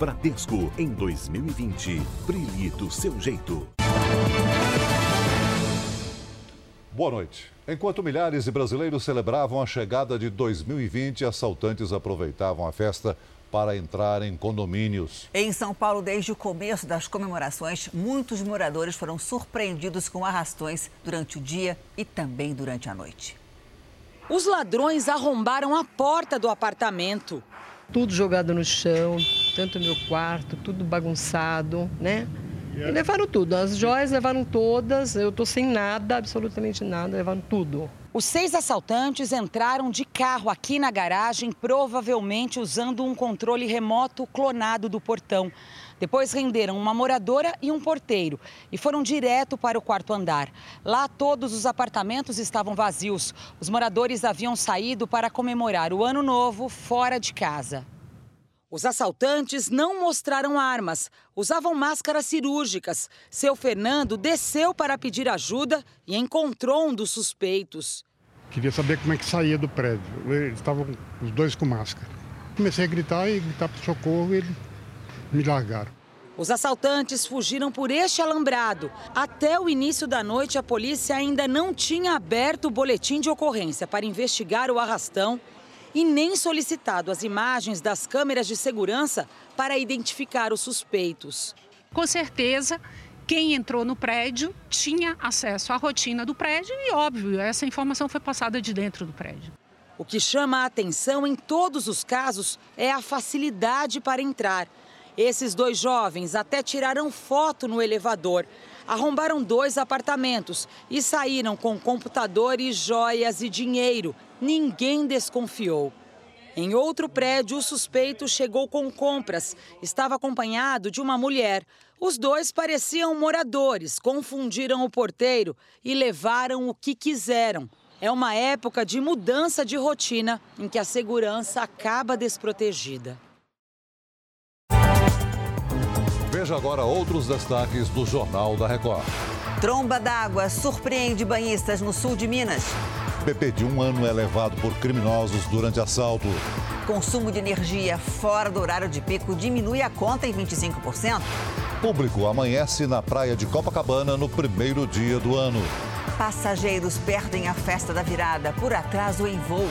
Bradesco em 2020. Brilhe do seu jeito. Boa noite. Enquanto milhares de brasileiros celebravam a chegada de 2020, assaltantes aproveitavam a festa para entrar em condomínios. Em São Paulo, desde o começo das comemorações, muitos moradores foram surpreendidos com arrastões durante o dia e também durante a noite. Os ladrões arrombaram a porta do apartamento. Tudo jogado no chão, tanto meu quarto, tudo bagunçado, né? E levaram tudo. As joias levaram todas, eu tô sem nada, absolutamente nada, levaram tudo. Os seis assaltantes entraram de carro aqui na garagem, provavelmente usando um controle remoto clonado do portão. Depois renderam uma moradora e um porteiro e foram direto para o quarto andar. Lá todos os apartamentos estavam vazios. Os moradores haviam saído para comemorar o ano novo fora de casa. Os assaltantes não mostraram armas, usavam máscaras cirúrgicas. Seu Fernando desceu para pedir ajuda e encontrou um dos suspeitos. Queria saber como é que saía do prédio. Eles estavam os dois com máscara. Comecei a gritar e gritar para socorro ele me largaram. Os assaltantes fugiram por este alambrado. Até o início da noite, a polícia ainda não tinha aberto o boletim de ocorrência para investigar o arrastão e nem solicitado as imagens das câmeras de segurança para identificar os suspeitos. Com certeza, quem entrou no prédio tinha acesso à rotina do prédio e, óbvio, essa informação foi passada de dentro do prédio. O que chama a atenção em todos os casos é a facilidade para entrar. Esses dois jovens até tiraram foto no elevador, arrombaram dois apartamentos e saíram com computadores, joias e dinheiro. Ninguém desconfiou. Em outro prédio, o suspeito chegou com compras. Estava acompanhado de uma mulher. Os dois pareciam moradores, confundiram o porteiro e levaram o que quiseram. É uma época de mudança de rotina em que a segurança acaba desprotegida. Veja agora outros destaques do Jornal da Record. Tromba d'água surpreende banhistas no sul de Minas. Bebê de um ano é levado por criminosos durante assalto. Consumo de energia fora do horário de pico diminui a conta em 25%. Público amanhece na praia de Copacabana no primeiro dia do ano. Passageiros perdem a festa da virada por atraso em voo.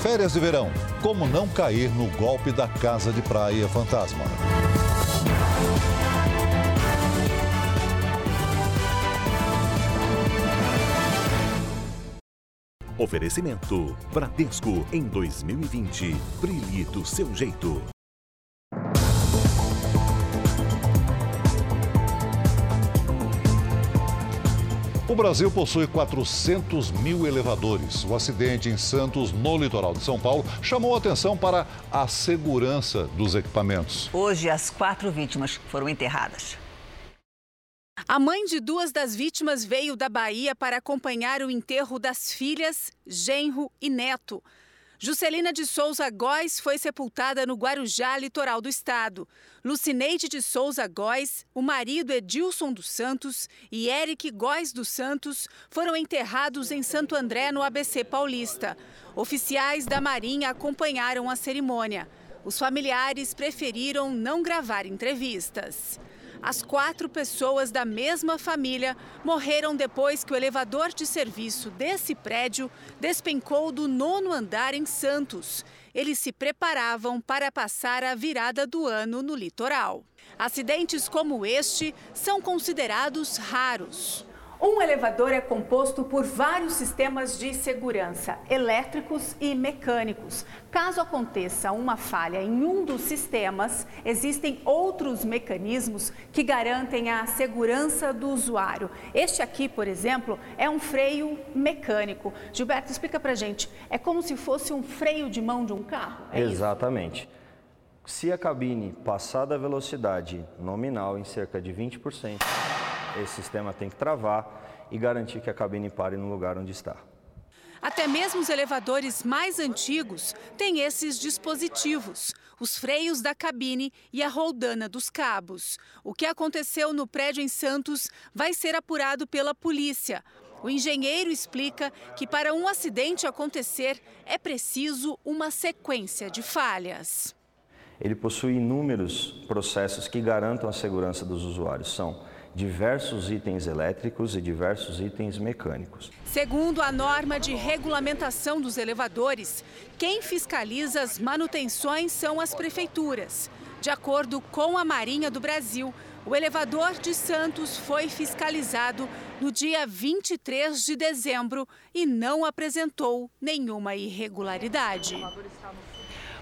Férias de verão. Como não cair no golpe da casa de praia fantasma. Oferecimento Bradesco em 2020. Brilhe do seu jeito. O Brasil possui 400 mil elevadores. O acidente em Santos, no litoral de São Paulo, chamou a atenção para a segurança dos equipamentos. Hoje, as quatro vítimas foram enterradas. A mãe de duas das vítimas veio da Bahia para acompanhar o enterro das filhas, genro e neto. Juscelina de Souza Góes foi sepultada no Guarujá, litoral do estado. Lucineide de Souza Góes, o marido Edilson dos Santos e Eric Góes dos Santos foram enterrados em Santo André, no ABC Paulista. Oficiais da Marinha acompanharam a cerimônia. Os familiares preferiram não gravar entrevistas. As quatro pessoas da mesma família morreram depois que o elevador de serviço desse prédio despencou do nono andar em Santos. Eles se preparavam para passar a virada do ano no litoral. Acidentes como este são considerados raros. Um elevador é composto por vários sistemas de segurança, elétricos e mecânicos. Caso aconteça uma falha em um dos sistemas, existem outros mecanismos que garantem a segurança do usuário. Este aqui, por exemplo, é um freio mecânico. Gilberto, explica pra gente. É como se fosse um freio de mão de um carro? É Exatamente. Isso? Se a cabine passar da velocidade nominal em cerca de 20%, esse sistema tem que travar e garantir que a cabine pare no lugar onde está. Até mesmo os elevadores mais antigos têm esses dispositivos, os freios da cabine e a roldana dos cabos. O que aconteceu no prédio em Santos vai ser apurado pela polícia. O engenheiro explica que para um acidente acontecer é preciso uma sequência de falhas. ele possui inúmeros processos que garantam a segurança dos usuários. São diversos itens elétricos e diversos itens mecânicos. Segundo a norma de regulamentação dos elevadores, quem fiscaliza as manutenções são as prefeituras. De acordo com a Marinha do Brasil, o elevador de Santos foi fiscalizado no dia 23 de dezembro e não apresentou nenhuma irregularidade.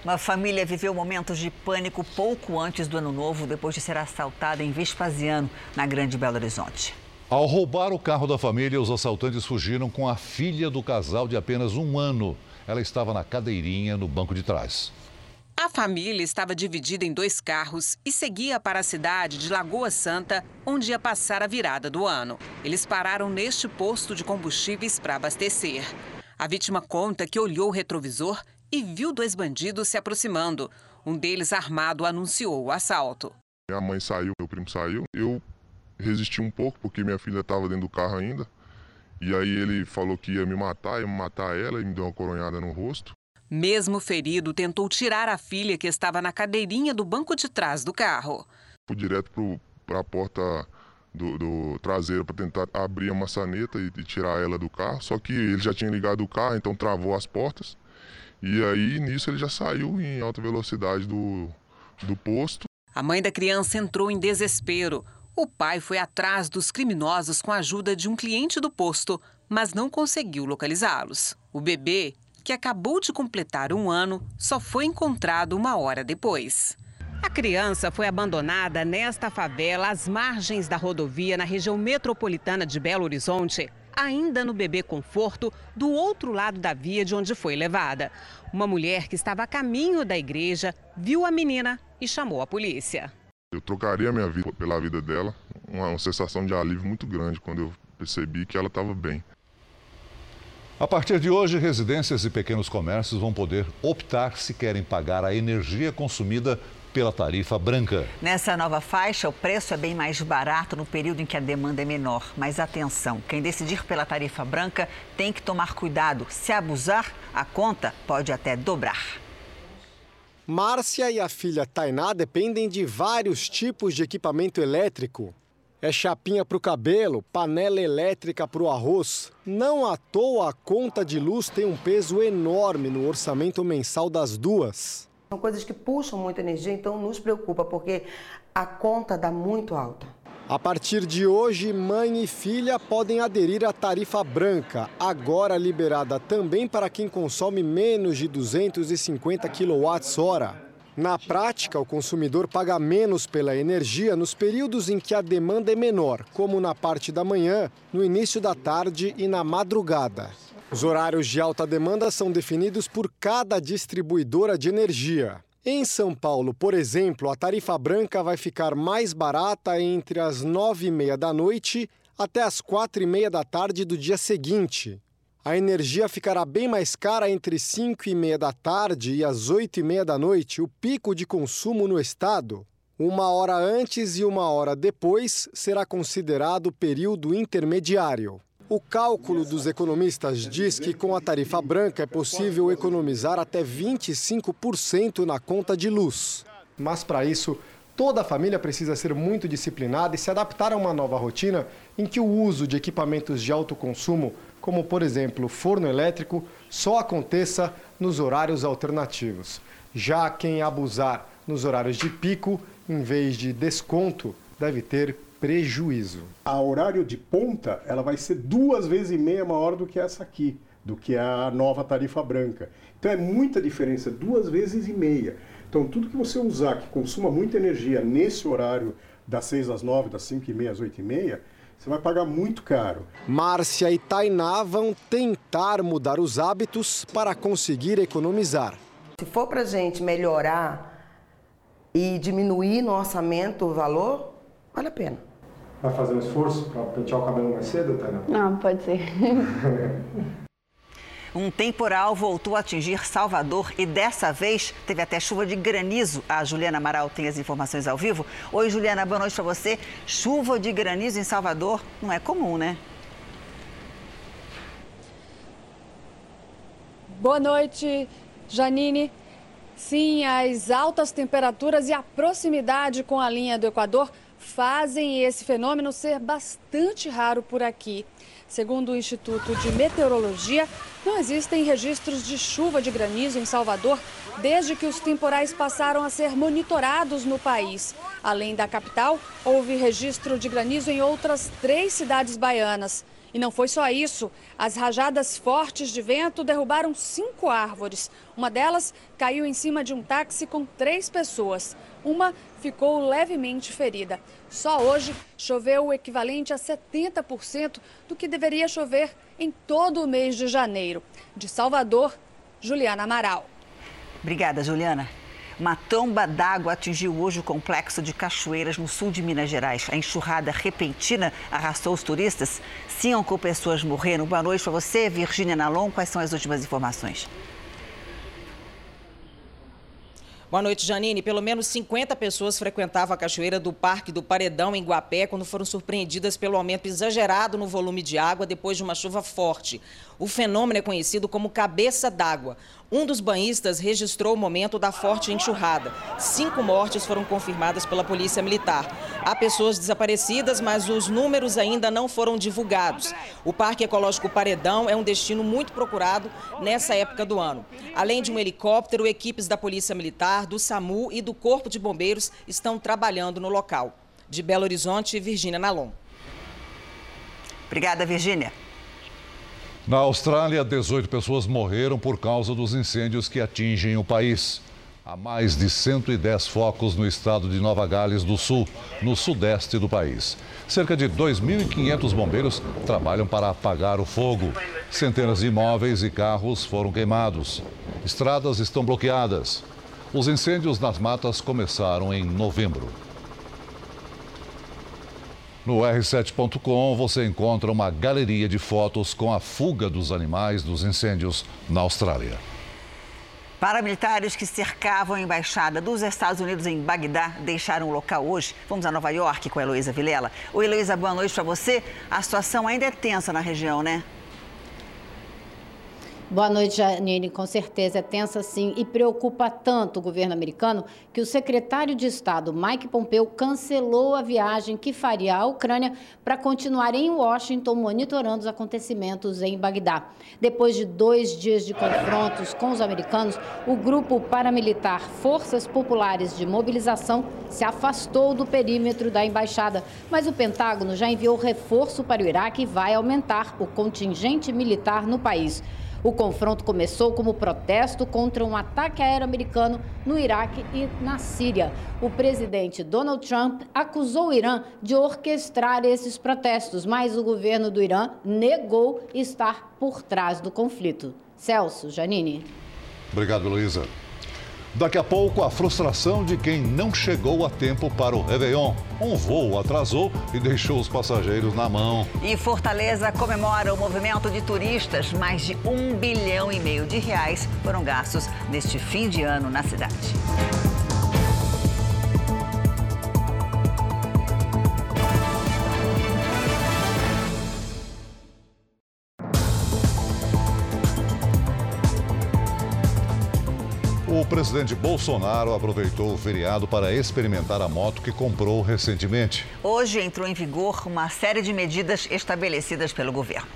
Uma família viveu momentos de pânico pouco antes do ano novo, depois de ser assaltada em Vespasiano, na Grande Belo Horizonte. Ao roubar o carro da família, os assaltantes fugiram com a filha do casal de apenas um ano. Ela estava na cadeirinha no banco de trás. A família estava dividida em dois carros e seguia para a cidade de Lagoa Santa, onde ia passar a virada do ano. Eles pararam neste posto de combustíveis para abastecer. A vítima conta que olhou o retrovisor e viu dois bandidos se aproximando. Um deles, armado, anunciou o assalto. Minha mãe saiu, meu primo saiu. Eu resisti um pouco porque minha filha estava dentro do carro ainda. E aí ele falou que ia me matar, ia matar ela e me deu uma coronhada no rosto. Mesmo ferido, tentou tirar a filha que estava na cadeirinha do banco de trás do carro. Fui direto para a porta do, do traseiro para tentar abrir a maçaneta e, e tirar ela do carro. Só que ele já tinha ligado o carro, então travou as portas. E aí, nisso, ele já saiu em alta velocidade do, do posto. A mãe da criança entrou em desespero. O pai foi atrás dos criminosos com a ajuda de um cliente do posto, mas não conseguiu localizá-los. O bebê, que acabou de completar um ano, só foi encontrado uma hora depois. A criança foi abandonada nesta favela às margens da rodovia na região metropolitana de Belo Horizonte ainda no bebê conforto, do outro lado da via de onde foi levada. Uma mulher que estava a caminho da igreja viu a menina e chamou a polícia. Eu trocaria minha vida pela vida dela, uma, uma sensação de alívio muito grande quando eu percebi que ela estava bem. A partir de hoje, residências e pequenos comércios vão poder optar se querem pagar a energia consumida pela tarifa branca. Nessa nova faixa, o preço é bem mais barato no período em que a demanda é menor. Mas atenção, quem decidir pela tarifa branca tem que tomar cuidado. Se abusar, a conta pode até dobrar. Márcia e a filha Tainá dependem de vários tipos de equipamento elétrico. É chapinha para o cabelo, panela elétrica para o arroz. Não à toa a conta de luz tem um peso enorme no orçamento mensal das duas. São coisas que puxam muita energia, então nos preocupa, porque a conta dá muito alta. A partir de hoje, mãe e filha podem aderir à tarifa branca, agora liberada também para quem consome menos de 250 kWh. Na prática, o consumidor paga menos pela energia nos períodos em que a demanda é menor, como na parte da manhã, no início da tarde e na madrugada. Os horários de alta demanda são definidos por cada distribuidora de energia. Em São Paulo, por exemplo, a tarifa branca vai ficar mais barata entre as nove e meia da noite até as quatro e meia da tarde do dia seguinte. A energia ficará bem mais cara entre cinco e meia da tarde e as oito e meia da noite, o pico de consumo no estado. Uma hora antes e uma hora depois será considerado período intermediário. O cálculo dos economistas diz que com a tarifa branca é possível economizar até 25% na conta de luz. Mas para isso, toda a família precisa ser muito disciplinada e se adaptar a uma nova rotina em que o uso de equipamentos de alto consumo, como por exemplo forno elétrico, só aconteça nos horários alternativos. Já quem abusar nos horários de pico, em vez de desconto, deve ter prejuízo. A horário de ponta, ela vai ser duas vezes e meia maior do que essa aqui, do que a nova tarifa branca. Então é muita diferença, duas vezes e meia. Então tudo que você usar que consuma muita energia nesse horário das 6 às 9, das 5 e meia às 8 e meia, você vai pagar muito caro. Márcia e Tainá vão tentar mudar os hábitos para conseguir economizar. Se for para gente melhorar e diminuir no orçamento o valor, vale a pena. Vai fazer um esforço para pentear o cabelo mais cedo, Tânia? Não, pode ser. Um temporal voltou a atingir Salvador e dessa vez teve até chuva de granizo. A Juliana Amaral tem as informações ao vivo. Oi, Juliana, boa noite para você. Chuva de granizo em Salvador não é comum, né? Boa noite, Janine. Sim, as altas temperaturas e a proximidade com a linha do Equador fazem esse fenômeno ser bastante raro por aqui. Segundo o Instituto de Meteorologia, não existem registros de chuva de granizo em Salvador desde que os temporais passaram a ser monitorados no país. Além da capital, houve registro de granizo em outras três cidades baianas. E não foi só isso. As rajadas fortes de vento derrubaram cinco árvores. Uma delas caiu em cima de um táxi com três pessoas. Uma ficou levemente ferida. Só hoje choveu o equivalente a 70% do que deveria chover em todo o mês de janeiro. De Salvador, Juliana Amaral. Obrigada, Juliana. Uma tromba d'água atingiu hoje o complexo de Cachoeiras, no sul de Minas Gerais. A enxurrada repentina arrastou os turistas. Cinco pessoas morreram. Boa noite para você, Virgínia Nalon. Quais são as últimas informações? Boa noite, Janine. Pelo menos 50 pessoas frequentavam a cachoeira do Parque do Paredão, em Guapé, quando foram surpreendidas pelo aumento exagerado no volume de água depois de uma chuva forte. O fenômeno é conhecido como cabeça d'água. Um dos banhistas registrou o momento da forte enxurrada. Cinco mortes foram confirmadas pela Polícia Militar. Há pessoas desaparecidas, mas os números ainda não foram divulgados. O Parque Ecológico Paredão é um destino muito procurado nessa época do ano. Além de um helicóptero, equipes da Polícia Militar, do SAMU e do Corpo de Bombeiros estão trabalhando no local. De Belo Horizonte, Virgínia Nalon. Obrigada, Virgínia. Na Austrália, 18 pessoas morreram por causa dos incêndios que atingem o país. Há mais de 110 focos no estado de Nova Gales do Sul, no sudeste do país. Cerca de 2.500 bombeiros trabalham para apagar o fogo. Centenas de imóveis e carros foram queimados. Estradas estão bloqueadas. Os incêndios nas matas começaram em novembro. No r7.com você encontra uma galeria de fotos com a fuga dos animais dos incêndios na Austrália. Paramilitares que cercavam a embaixada dos Estados Unidos em Bagdá deixaram o local hoje. Vamos a Nova York com a Heloísa Vilela. Oi, Heloísa, boa noite para você. A situação ainda é tensa na região, né? Boa noite, Janine. Com certeza é tensa sim e preocupa tanto o governo americano que o secretário de Estado, Mike Pompeo, cancelou a viagem que faria à Ucrânia para continuar em Washington monitorando os acontecimentos em Bagdá. Depois de dois dias de confrontos com os americanos, o grupo paramilitar Forças Populares de Mobilização se afastou do perímetro da embaixada, mas o Pentágono já enviou reforço para o Iraque e vai aumentar o contingente militar no país. O confronto começou como protesto contra um ataque aéreo americano no Iraque e na Síria. O presidente Donald Trump acusou o Irã de orquestrar esses protestos, mas o governo do Irã negou estar por trás do conflito. Celso, Janine. Obrigado, Luísa. Daqui a pouco, a frustração de quem não chegou a tempo para o Réveillon. Um voo atrasou e deixou os passageiros na mão. E Fortaleza comemora o movimento de turistas. Mais de um bilhão e meio de reais foram gastos neste fim de ano na cidade. O presidente Bolsonaro aproveitou o feriado para experimentar a moto que comprou recentemente. Hoje entrou em vigor uma série de medidas estabelecidas pelo governo.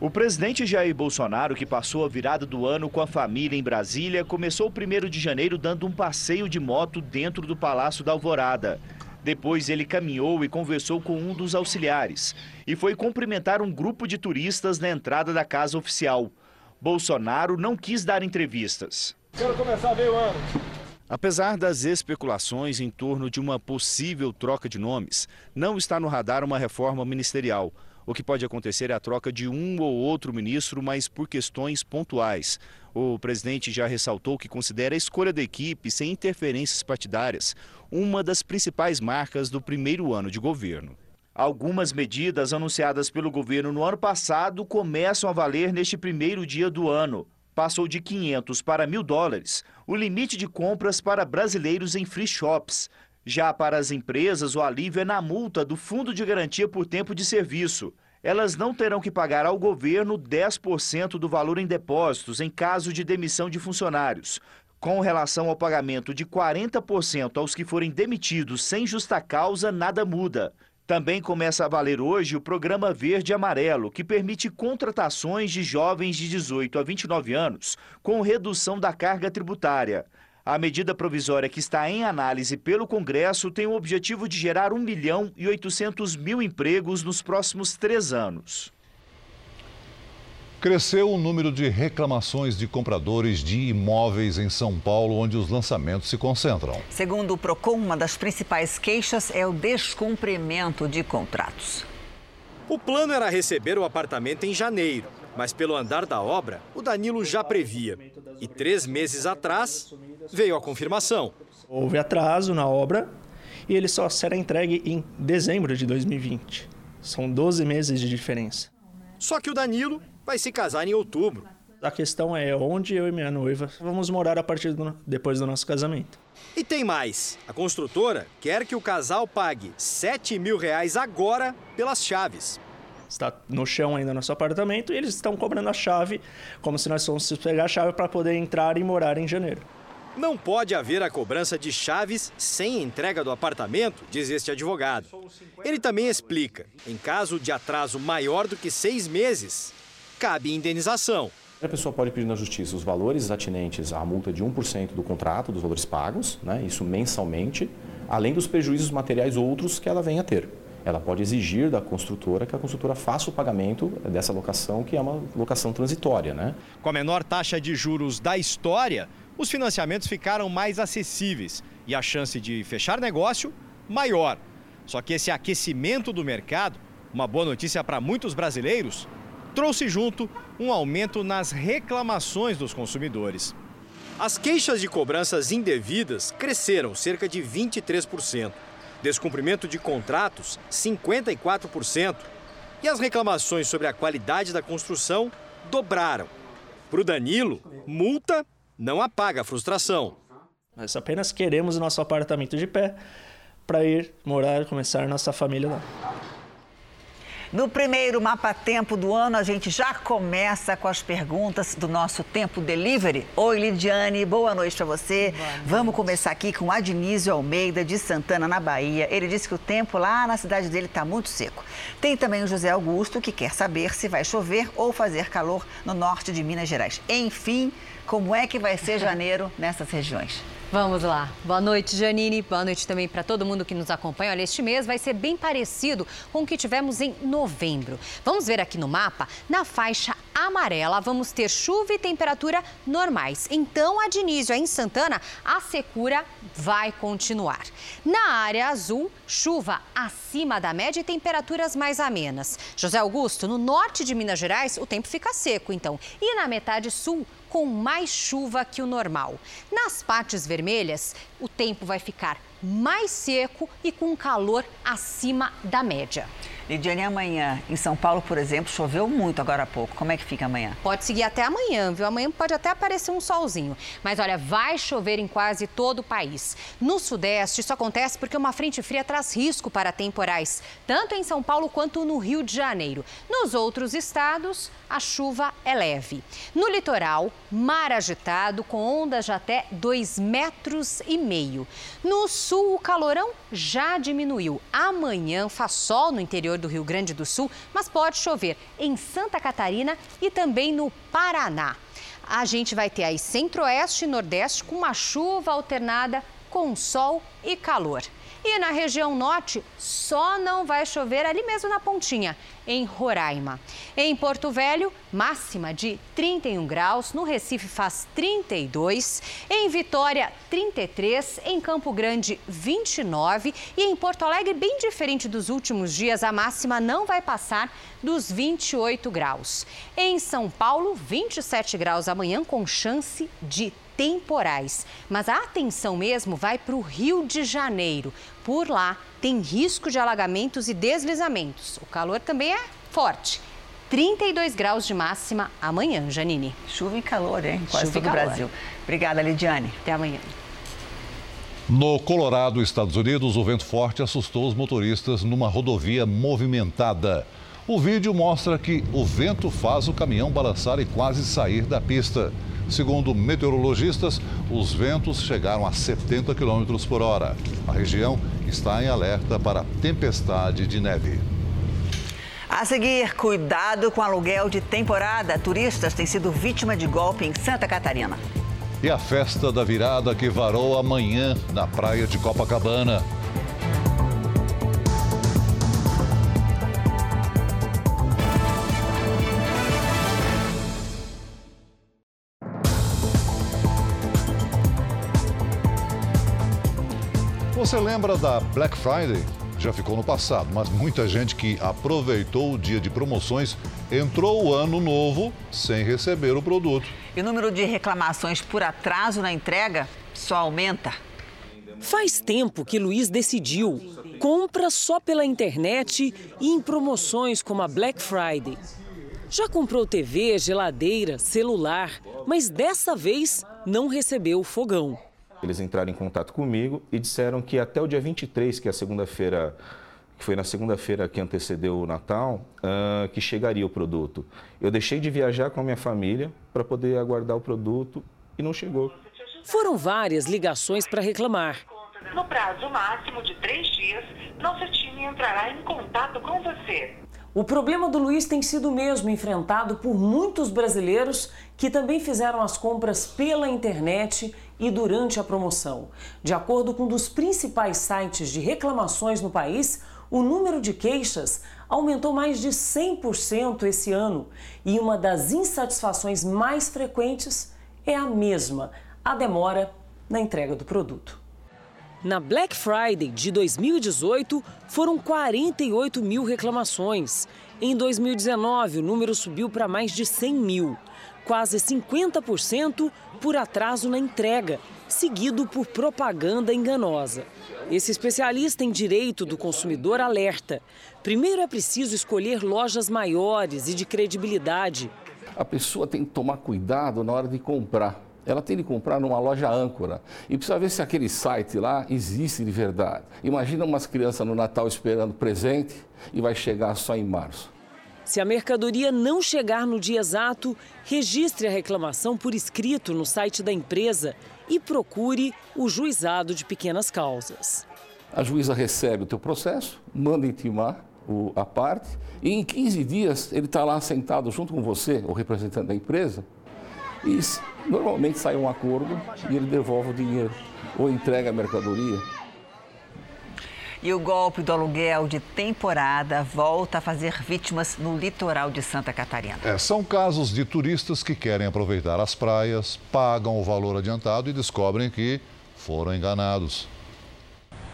O presidente Jair Bolsonaro, que passou a virada do ano com a família em Brasília, começou o 1 de janeiro dando um passeio de moto dentro do Palácio da Alvorada. Depois ele caminhou e conversou com um dos auxiliares e foi cumprimentar um grupo de turistas na entrada da casa oficial. Bolsonaro não quis dar entrevistas. Quero começar bem o ano. Apesar das especulações em torno de uma possível troca de nomes, não está no radar uma reforma ministerial. O que pode acontecer é a troca de um ou outro ministro, mas por questões pontuais. O presidente já ressaltou que considera a escolha da equipe sem interferências partidárias uma das principais marcas do primeiro ano de governo. Algumas medidas anunciadas pelo governo no ano passado começam a valer neste primeiro dia do ano passou de 500 para mil dólares o limite de compras para brasileiros em free shops. Já para as empresas, o alívio é na multa do Fundo de Garantia por Tempo de Serviço. Elas não terão que pagar ao governo 10% do valor em depósitos em caso de demissão de funcionários. Com relação ao pagamento de 40% aos que forem demitidos sem justa causa, nada muda. Também começa a valer hoje o programa Verde Amarelo, que permite contratações de jovens de 18 a 29 anos com redução da carga tributária. A medida provisória que está em análise pelo Congresso tem o objetivo de gerar 1 milhão e 800 mil empregos nos próximos três anos. Cresceu o número de reclamações de compradores de imóveis em São Paulo, onde os lançamentos se concentram. Segundo o Procon, uma das principais queixas é o descumprimento de contratos. O plano era receber o apartamento em janeiro, mas pelo andar da obra, o Danilo já previa. E três meses atrás, veio a confirmação. Houve atraso na obra e ele só será entregue em dezembro de 2020. São 12 meses de diferença. Só que o Danilo vai se casar em outubro. A questão é onde eu e minha noiva vamos morar a partir do, depois do nosso casamento. E tem mais. A construtora quer que o casal pague 7 mil reais agora pelas chaves. Está no chão ainda nosso apartamento e eles estão cobrando a chave como se nós fôssemos pegar a chave para poder entrar e morar em janeiro. Não pode haver a cobrança de chaves sem entrega do apartamento, diz este advogado. Ele também explica: em caso de atraso maior do que seis meses, cabe indenização. A pessoa pode pedir na justiça os valores atinentes à multa de 1% do contrato, dos valores pagos, né, isso mensalmente, além dos prejuízos materiais outros que ela venha a ter. Ela pode exigir da construtora que a construtora faça o pagamento dessa locação, que é uma locação transitória. Né? Com a menor taxa de juros da história, os financiamentos ficaram mais acessíveis e a chance de fechar negócio maior. Só que esse aquecimento do mercado, uma boa notícia para muitos brasileiros, trouxe junto um aumento nas reclamações dos consumidores. As queixas de cobranças indevidas cresceram cerca de 23%, descumprimento de contratos 54% e as reclamações sobre a qualidade da construção dobraram. Para o Danilo, multa não apaga a frustração. Nós apenas queremos o nosso apartamento de pé para ir morar, começar nossa família lá. No primeiro Mapa Tempo do ano, a gente já começa com as perguntas do nosso Tempo Delivery. Oi, Lidiane, boa noite para você. Noite. Vamos começar aqui com Adnísio Almeida, de Santana, na Bahia. Ele disse que o tempo lá na cidade dele está muito seco. Tem também o José Augusto, que quer saber se vai chover ou fazer calor no norte de Minas Gerais. Enfim, como é que vai ser janeiro nessas regiões? Vamos lá. Boa noite, Janine. Boa noite também para todo mundo que nos acompanha. Olha, este mês vai ser bem parecido com o que tivemos em novembro. Vamos ver aqui no mapa, na faixa amarela, vamos ter chuva e temperatura normais. Então, a Dinísio, em Santana, a secura vai continuar. Na área azul, chuva acima da média e temperaturas mais amenas. José Augusto, no norte de Minas Gerais, o tempo fica seco, então. E na metade sul, com mais chuva que o normal. Nas partes vermelhas, o tempo vai ficar mais seco e com calor acima da média. Lidiane, amanhã em São Paulo, por exemplo, choveu muito agora há pouco. Como é que fica amanhã? Pode seguir até amanhã, viu? Amanhã pode até aparecer um solzinho. Mas olha, vai chover em quase todo o país. No Sudeste, isso acontece porque uma frente fria traz risco para temporais, tanto em São Paulo quanto no Rio de Janeiro. Nos outros estados, a chuva é leve. No litoral, mar agitado com ondas de até 2 metros e meio. No sul, o calorão já diminuiu. Amanhã faz sol no interior do Rio Grande do Sul, mas pode chover em Santa Catarina e também no Paraná. A gente vai ter aí centro-oeste e nordeste com uma chuva alternada com sol e calor. E na região norte, só não vai chover ali mesmo na pontinha, em Roraima. Em Porto Velho, máxima de 31 graus, no Recife faz 32, em Vitória 33, em Campo Grande 29 e em Porto Alegre, bem diferente dos últimos dias, a máxima não vai passar dos 28 graus. Em São Paulo, 27 graus amanhã com chance de temporais. Mas a atenção mesmo vai para o Rio de Janeiro. Por lá tem risco de alagamentos e deslizamentos. O calor também é forte. 32 graus de máxima amanhã, Janine. Chuva e calor, hein? Quase Chuva todo o Brasil. Obrigada, Lidiane. Até amanhã. No Colorado, Estados Unidos, o vento forte assustou os motoristas numa rodovia movimentada. O vídeo mostra que o vento faz o caminhão balançar e quase sair da pista. Segundo meteorologistas, os ventos chegaram a 70 km por hora. A região está em alerta para tempestade de neve. A seguir, cuidado com aluguel de temporada. Turistas têm sido vítima de golpe em Santa Catarina. E a festa da virada que varou amanhã na praia de Copacabana. Você lembra da Black Friday? Já ficou no passado, mas muita gente que aproveitou o dia de promoções entrou o ano novo sem receber o produto. E o número de reclamações por atraso na entrega só aumenta. Faz tempo que Luiz decidiu. Compra só pela internet e em promoções como a Black Friday. Já comprou TV, geladeira, celular, mas dessa vez não recebeu o fogão. Eles entraram em contato comigo e disseram que até o dia 23, que é a segunda-feira, que foi na segunda-feira que antecedeu o Natal, uh, que chegaria o produto. Eu deixei de viajar com a minha família para poder aguardar o produto e não chegou. Foram várias ligações para reclamar. No prazo máximo de três dias, nosso time entrará em contato com você. O problema do Luiz tem sido mesmo enfrentado por muitos brasileiros que também fizeram as compras pela internet e durante a promoção. De acordo com um dos principais sites de reclamações no país, o número de queixas aumentou mais de 100% esse ano e uma das insatisfações mais frequentes é a mesma, a demora na entrega do produto. Na Black Friday de 2018, foram 48 mil reclamações. Em 2019, o número subiu para mais de 100 mil, quase 50% por atraso na entrega, seguido por propaganda enganosa. Esse especialista em direito do consumidor alerta: primeiro é preciso escolher lojas maiores e de credibilidade. A pessoa tem que tomar cuidado na hora de comprar ela tem de comprar numa loja âncora e precisa ver se aquele site lá existe de verdade. Imagina umas crianças no Natal esperando presente e vai chegar só em março. Se a mercadoria não chegar no dia exato, registre a reclamação por escrito no site da empresa e procure o juizado de pequenas causas. A juíza recebe o teu processo, manda intimar o, a parte e em 15 dias ele está lá sentado junto com você, o representante da empresa, e normalmente sai um acordo e ele devolve o dinheiro ou entrega a mercadoria. E o golpe do aluguel de temporada volta a fazer vítimas no litoral de Santa Catarina. É, são casos de turistas que querem aproveitar as praias, pagam o valor adiantado e descobrem que foram enganados.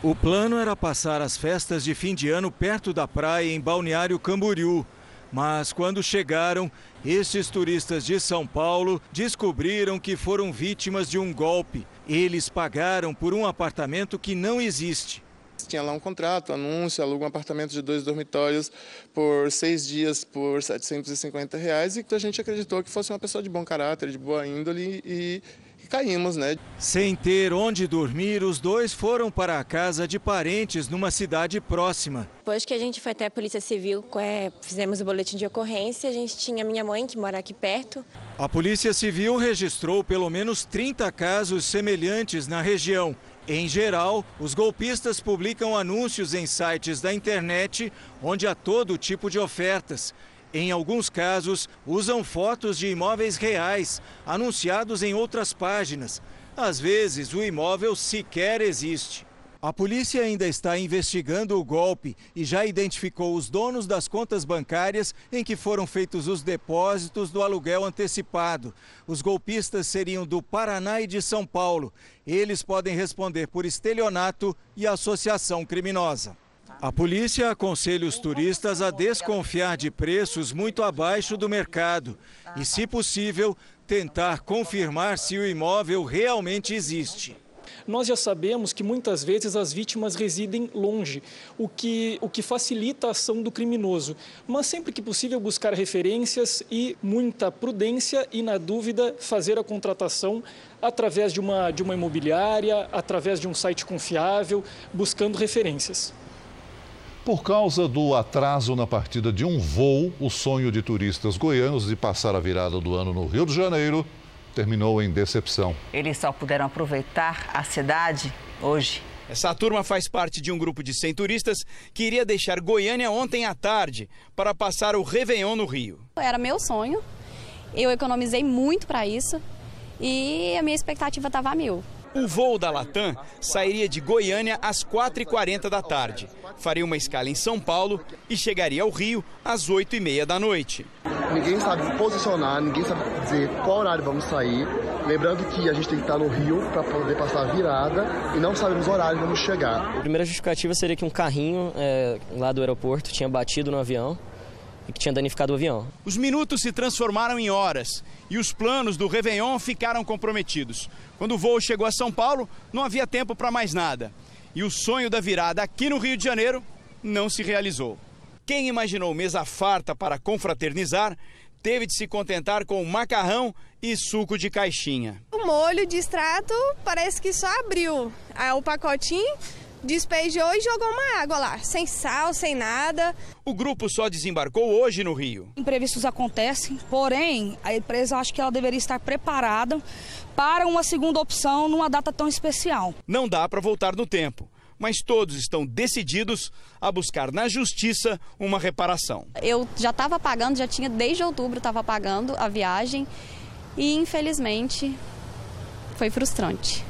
O plano era passar as festas de fim de ano perto da praia em Balneário Camboriú. Mas quando chegaram, estes turistas de São Paulo descobriram que foram vítimas de um golpe. Eles pagaram por um apartamento que não existe. Tinha lá um contrato, anúncio, aluga um apartamento de dois dormitórios por seis dias por 750 reais e a gente acreditou que fosse uma pessoa de bom caráter, de boa índole e e caímos, né? Sem ter onde dormir, os dois foram para a casa de parentes numa cidade próxima. Depois que a gente foi até a Polícia Civil, é, fizemos o boletim de ocorrência, a gente tinha minha mãe que mora aqui perto. A Polícia Civil registrou pelo menos 30 casos semelhantes na região. Em geral, os golpistas publicam anúncios em sites da internet onde há todo tipo de ofertas. Em alguns casos, usam fotos de imóveis reais, anunciados em outras páginas. Às vezes, o imóvel sequer existe. A polícia ainda está investigando o golpe e já identificou os donos das contas bancárias em que foram feitos os depósitos do aluguel antecipado. Os golpistas seriam do Paraná e de São Paulo. Eles podem responder por estelionato e associação criminosa. A polícia aconselha os turistas a desconfiar de preços muito abaixo do mercado e, se possível, tentar confirmar se o imóvel realmente existe. Nós já sabemos que muitas vezes as vítimas residem longe, o que, o que facilita a ação do criminoso. Mas sempre que possível buscar referências e muita prudência e, na dúvida, fazer a contratação através de uma, de uma imobiliária, através de um site confiável, buscando referências. Por causa do atraso na partida de um voo, o sonho de turistas goianos de passar a virada do ano no Rio de Janeiro terminou em decepção. Eles só puderam aproveitar a cidade hoje. Essa turma faz parte de um grupo de 100 turistas que iria deixar Goiânia ontem à tarde para passar o Réveillon no Rio. Era meu sonho, eu economizei muito para isso e a minha expectativa estava a mil. O voo da Latam sairia de Goiânia às 4h40 da tarde, faria uma escala em São Paulo e chegaria ao Rio às 8h30 da noite. Ninguém sabe posicionar, ninguém sabe dizer qual horário vamos sair. Lembrando que a gente tem que estar no Rio para poder passar a virada e não sabemos o horário que vamos chegar. A primeira justificativa seria que um carrinho é, lá do aeroporto tinha batido no avião e que tinha danificado o avião. Os minutos se transformaram em horas e os planos do Réveillon ficaram comprometidos. Quando o voo chegou a São Paulo, não havia tempo para mais nada. E o sonho da virada aqui no Rio de Janeiro não se realizou. Quem imaginou mesa farta para confraternizar teve de se contentar com macarrão e suco de caixinha. O molho de extrato parece que só abriu o pacotinho despejou e jogou uma água lá, sem sal, sem nada. O grupo só desembarcou hoje no Rio. Imprevistos acontecem, porém, a empresa acho que ela deveria estar preparada para uma segunda opção numa data tão especial. Não dá para voltar no tempo. Mas todos estão decididos a buscar na justiça uma reparação. Eu já estava pagando, já tinha desde outubro estava pagando a viagem e infelizmente foi frustrante.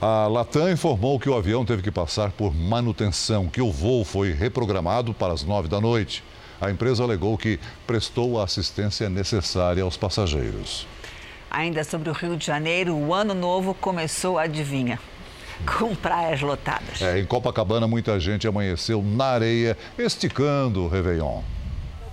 A Latam informou que o avião teve que passar por manutenção, que o voo foi reprogramado para as nove da noite. A empresa alegou que prestou a assistência necessária aos passageiros. Ainda sobre o Rio de Janeiro, o ano novo começou, adivinha? Com praias lotadas. É, em Copacabana, muita gente amanheceu na areia, esticando o Réveillon.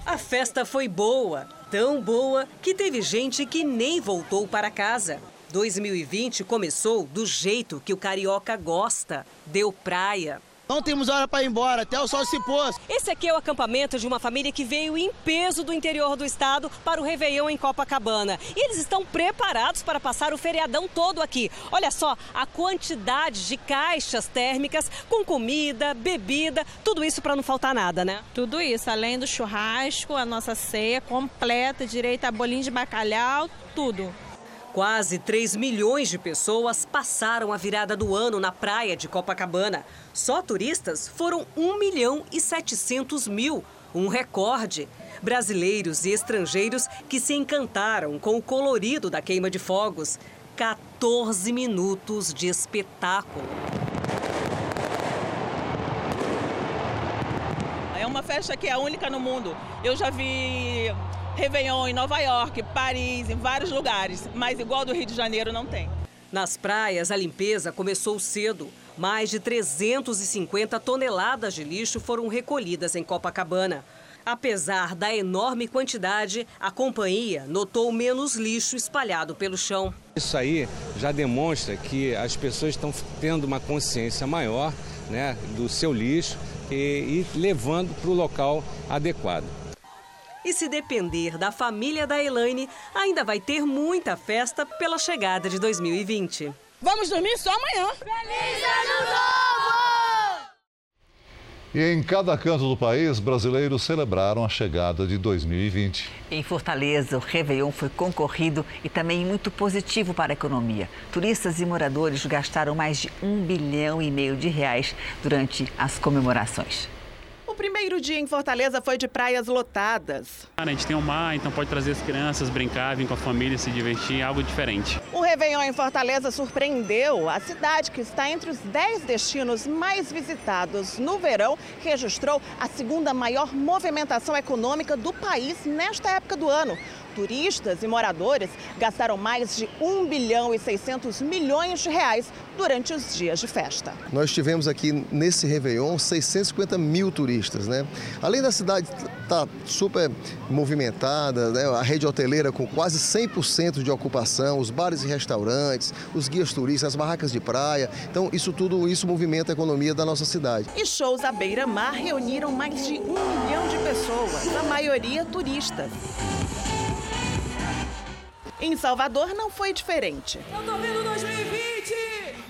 A festa foi boa, tão boa que teve gente que nem voltou para casa. 2020 começou do jeito que o carioca gosta. Deu praia. Não temos hora para ir embora, até o sol se pôs. Esse aqui é o acampamento de uma família que veio em peso do interior do estado para o Réveillon em Copacabana. E eles estão preparados para passar o feriadão todo aqui. Olha só a quantidade de caixas térmicas com comida, bebida, tudo isso para não faltar nada, né? Tudo isso, além do churrasco, a nossa ceia completa, direito a bolinho de bacalhau, tudo. Quase 3 milhões de pessoas passaram a virada do ano na praia de Copacabana. Só turistas foram 1 milhão e 700 mil, um recorde. Brasileiros e estrangeiros que se encantaram com o colorido da queima de fogos. 14 minutos de espetáculo. É uma festa que é única no mundo. Eu já vi Réveillon em Nova York, Paris, em vários lugares, mas igual do Rio de Janeiro não tem. Nas praias, a limpeza começou cedo. Mais de 350 toneladas de lixo foram recolhidas em Copacabana. Apesar da enorme quantidade, a companhia notou menos lixo espalhado pelo chão. Isso aí já demonstra que as pessoas estão tendo uma consciência maior né, do seu lixo e, e levando para o local adequado. E se depender da família da Elaine, ainda vai ter muita festa pela chegada de 2020. Vamos dormir só amanhã. Feliz Ano Novo! E em cada canto do país, brasileiros celebraram a chegada de 2020. Em Fortaleza, o Réveillon foi concorrido e também muito positivo para a economia. Turistas e moradores gastaram mais de um bilhão e meio de reais durante as comemorações. O primeiro dia em Fortaleza foi de praias lotadas. A gente tem o mar, então pode trazer as crianças, brincar, vir com a família, se divertir, algo diferente. O Réveillon em Fortaleza surpreendeu. A cidade, que está entre os 10 destinos mais visitados no verão, registrou a segunda maior movimentação econômica do país nesta época do ano turistas e moradores gastaram mais de 1 bilhão e 600 milhões de reais durante os dias de festa. Nós tivemos aqui nesse Réveillon 650 mil turistas, né? Além da cidade estar tá super movimentada, né? a rede hoteleira com quase 100% de ocupação, os bares e restaurantes, os guias turísticos, as barracas de praia. Então, isso tudo isso movimenta a economia da nossa cidade. E shows à beira-mar reuniram mais de um milhão de pessoas, a maioria turistas. Em Salvador não foi diferente. Eu tô vendo 2020!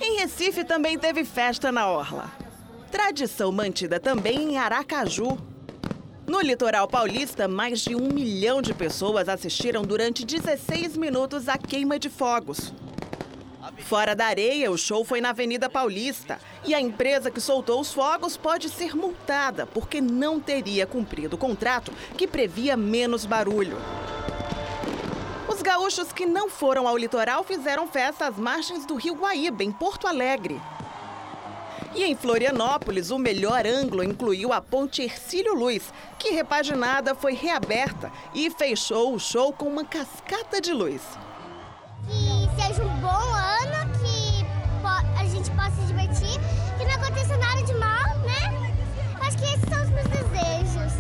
Em Recife também teve festa na Orla. Tradição mantida também em Aracaju. No litoral paulista, mais de um milhão de pessoas assistiram durante 16 minutos à queima de fogos. Fora da areia, o show foi na Avenida Paulista. E a empresa que soltou os fogos pode ser multada porque não teria cumprido o contrato que previa menos barulho. Os gaúchos que não foram ao litoral fizeram festa às margens do Rio Guaíba, em Porto Alegre. E em Florianópolis, o melhor ângulo incluiu a ponte Ercílio Luz, que repaginada foi reaberta e fechou o show com uma cascata de luz. Que seja um bom ano, que a gente possa se divertir, que não aconteça nada de mal, né? Acho que esses são os meus desejos.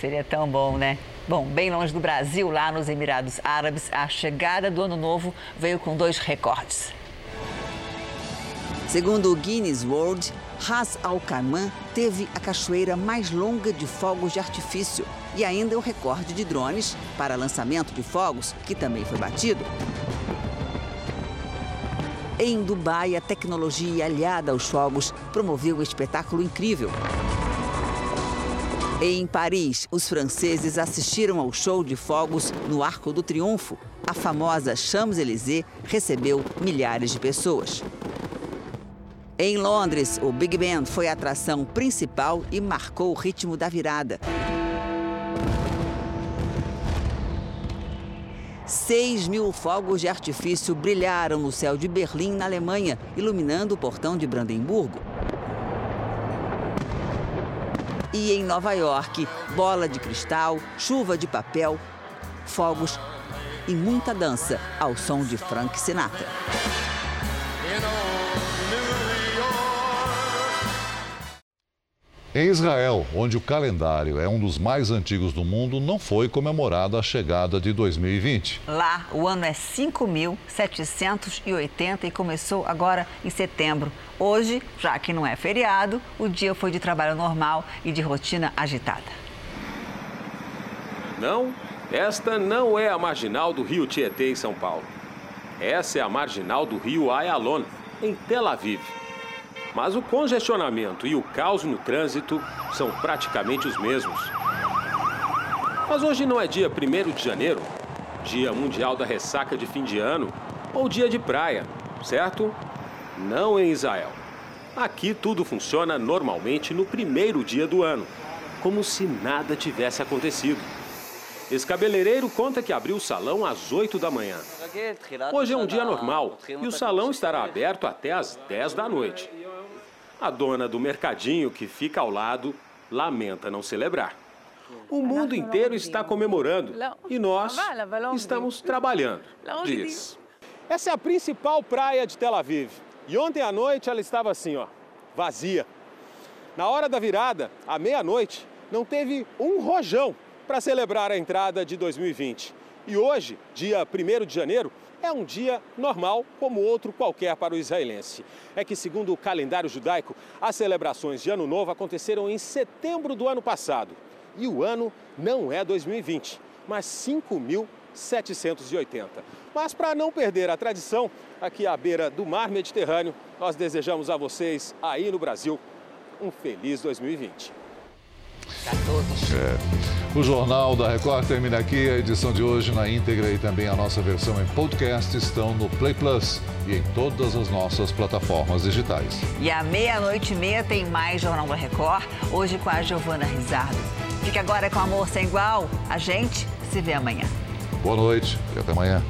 Seria tão bom, né? Bom, bem longe do Brasil, lá nos Emirados Árabes, a chegada do Ano Novo veio com dois recordes. Segundo o Guinness World, Ras Al Khaimah teve a cachoeira mais longa de fogos de artifício e ainda o recorde de drones para lançamento de fogos, que também foi batido. Em Dubai, a tecnologia aliada aos fogos promoveu um espetáculo incrível. Em Paris, os franceses assistiram ao show de fogos no Arco do Triunfo. A famosa Champs-Élysées recebeu milhares de pessoas. Em Londres, o Big Ben foi a atração principal e marcou o ritmo da virada. 6 mil fogos de artifício brilharam no céu de Berlim, na Alemanha, iluminando o portão de Brandemburgo. E em Nova York, bola de cristal, chuva de papel, fogos e muita dança ao som de Frank Sinatra. Em Israel, onde o calendário é um dos mais antigos do mundo, não foi comemorada a chegada de 2020. Lá, o ano é 5.780 e começou agora em setembro. Hoje, já que não é feriado, o dia foi de trabalho normal e de rotina agitada. Não, esta não é a marginal do Rio Tietê, em São Paulo. Essa é a marginal do Rio Ayalon, em Tel Aviv. Mas o congestionamento e o caos no trânsito são praticamente os mesmos. Mas hoje não é dia 1 de janeiro, dia mundial da ressaca de fim de ano ou dia de praia, certo? Não em Israel. Aqui tudo funciona normalmente no primeiro dia do ano, como se nada tivesse acontecido. Esse cabeleireiro conta que abriu o salão às 8 da manhã. Hoje é um dia normal e o salão estará aberto até às 10 da noite. A dona do mercadinho que fica ao lado lamenta não celebrar. O mundo inteiro está comemorando e nós estamos trabalhando, diz. Essa é a principal praia de Tel Aviv. E ontem à noite ela estava assim, ó, vazia. Na hora da virada, à meia-noite, não teve um rojão para celebrar a entrada de 2020. E hoje, dia 1 de janeiro, é um dia normal como outro qualquer para o israelense. É que, segundo o calendário judaico, as celebrações de Ano Novo aconteceram em setembro do ano passado. E o ano não é 2020, mas 5.780. Mas para não perder a tradição, aqui à beira do mar Mediterrâneo, nós desejamos a vocês aí no Brasil um feliz 2020. É. O Jornal da Record termina aqui. A edição de hoje na íntegra e também a nossa versão em podcast estão no Play Plus e em todas as nossas plataformas digitais. E à meia-noite e meia tem mais Jornal da Record, hoje com a Giovana Rizardo. Fique agora com Amor Sem Igual. A gente se vê amanhã. Boa noite e até amanhã.